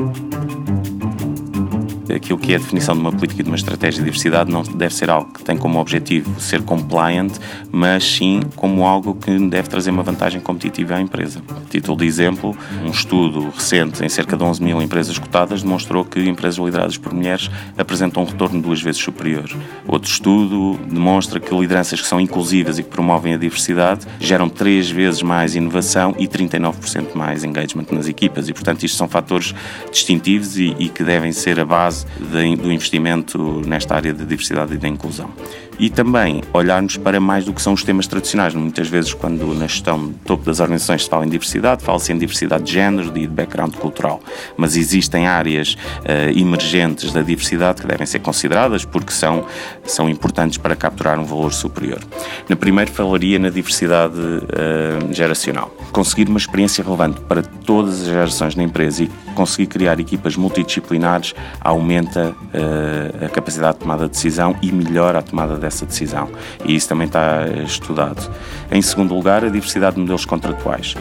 thank you. Aquilo que é a definição de uma política e de uma estratégia de diversidade não deve ser algo que tem como objetivo ser compliant, mas sim como algo que deve trazer uma vantagem competitiva à empresa. A título de exemplo, um estudo recente em cerca de 11 mil empresas cotadas demonstrou que empresas lideradas por mulheres apresentam um retorno duas vezes superior. Outro estudo demonstra que lideranças que são inclusivas e que promovem a diversidade geram três vezes mais inovação e 39% mais engagement nas equipas e, portanto, isto são fatores distintivos e, e que devem ser a base de, do investimento nesta área de diversidade e da inclusão. E também olharmos para mais do que são os temas tradicionais. Muitas vezes, quando na gestão topo das organizações se fala em diversidade, fala-se em diversidade de género e de background cultural. Mas existem áreas uh, emergentes da diversidade que devem ser consideradas porque são, são importantes para capturar um valor superior. Na primeira, falaria na diversidade uh, geracional. Conseguir uma experiência relevante para todas as gerações na empresa e conseguir criar equipas multidisciplinares aumenta uh, a capacidade de tomada de decisão e melhora a tomada dessa decisão. E isso também está estudado. Em segundo lugar, a diversidade de modelos contratuais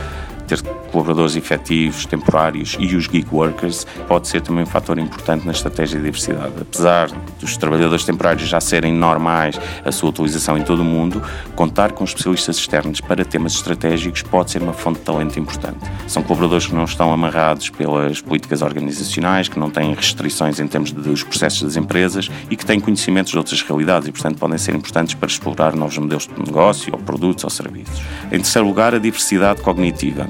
ter colaboradores efetivos, temporários e os gig workers pode ser também um fator importante na estratégia de diversidade. Apesar dos trabalhadores temporários já serem normais a sua utilização em todo o mundo, contar com especialistas externos para temas estratégicos pode ser uma fonte de talento importante. São colaboradores que não estão amarrados pelas políticas organizacionais, que não têm restrições em termos dos processos das empresas e que têm conhecimentos de outras realidades e, portanto, podem ser importantes para explorar novos modelos de negócio, ou produtos ou serviços. Em terceiro lugar, a diversidade cognitiva.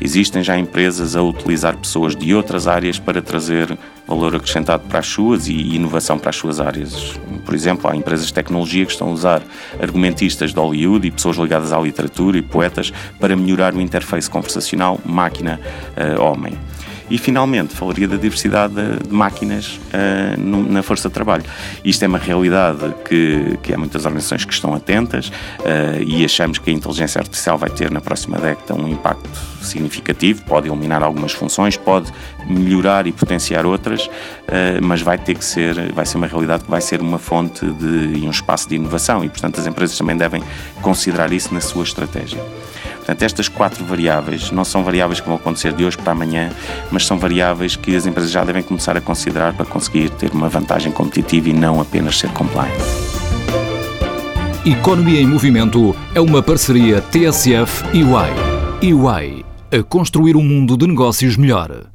Existem já empresas a utilizar pessoas de outras áreas para trazer valor acrescentado para as suas e inovação para as suas áreas. Por exemplo, há empresas de tecnologia que estão a usar argumentistas de Hollywood e pessoas ligadas à literatura e poetas para melhorar o interface conversacional máquina-homem. Uh, e, finalmente, falaria da diversidade de, máquinas uh, na força de trabalho. Isto é uma realidade que, que há muitas organizações que estão atentas uh, e achamos que a inteligência artificial vai ter na próxima década um impacto significativo, pode eliminar algumas funções, pode melhorar e potenciar outras, uh, mas vai ter que ser, vai ser uma realidade que vai ser uma fonte de, e um espaço de inovação e, portanto, as empresas também devem considerar isso na sua estratégia. Portanto, estas quatro variáveis não são variáveis que vão acontecer de hoje para amanhã, mas são variáveis que as empresas já devem começar a considerar para conseguir ter uma vantagem competitiva e não apenas ser compliant. Economia em Movimento é uma parceria TSF e UI. UI, a construir um mundo de negócios melhor.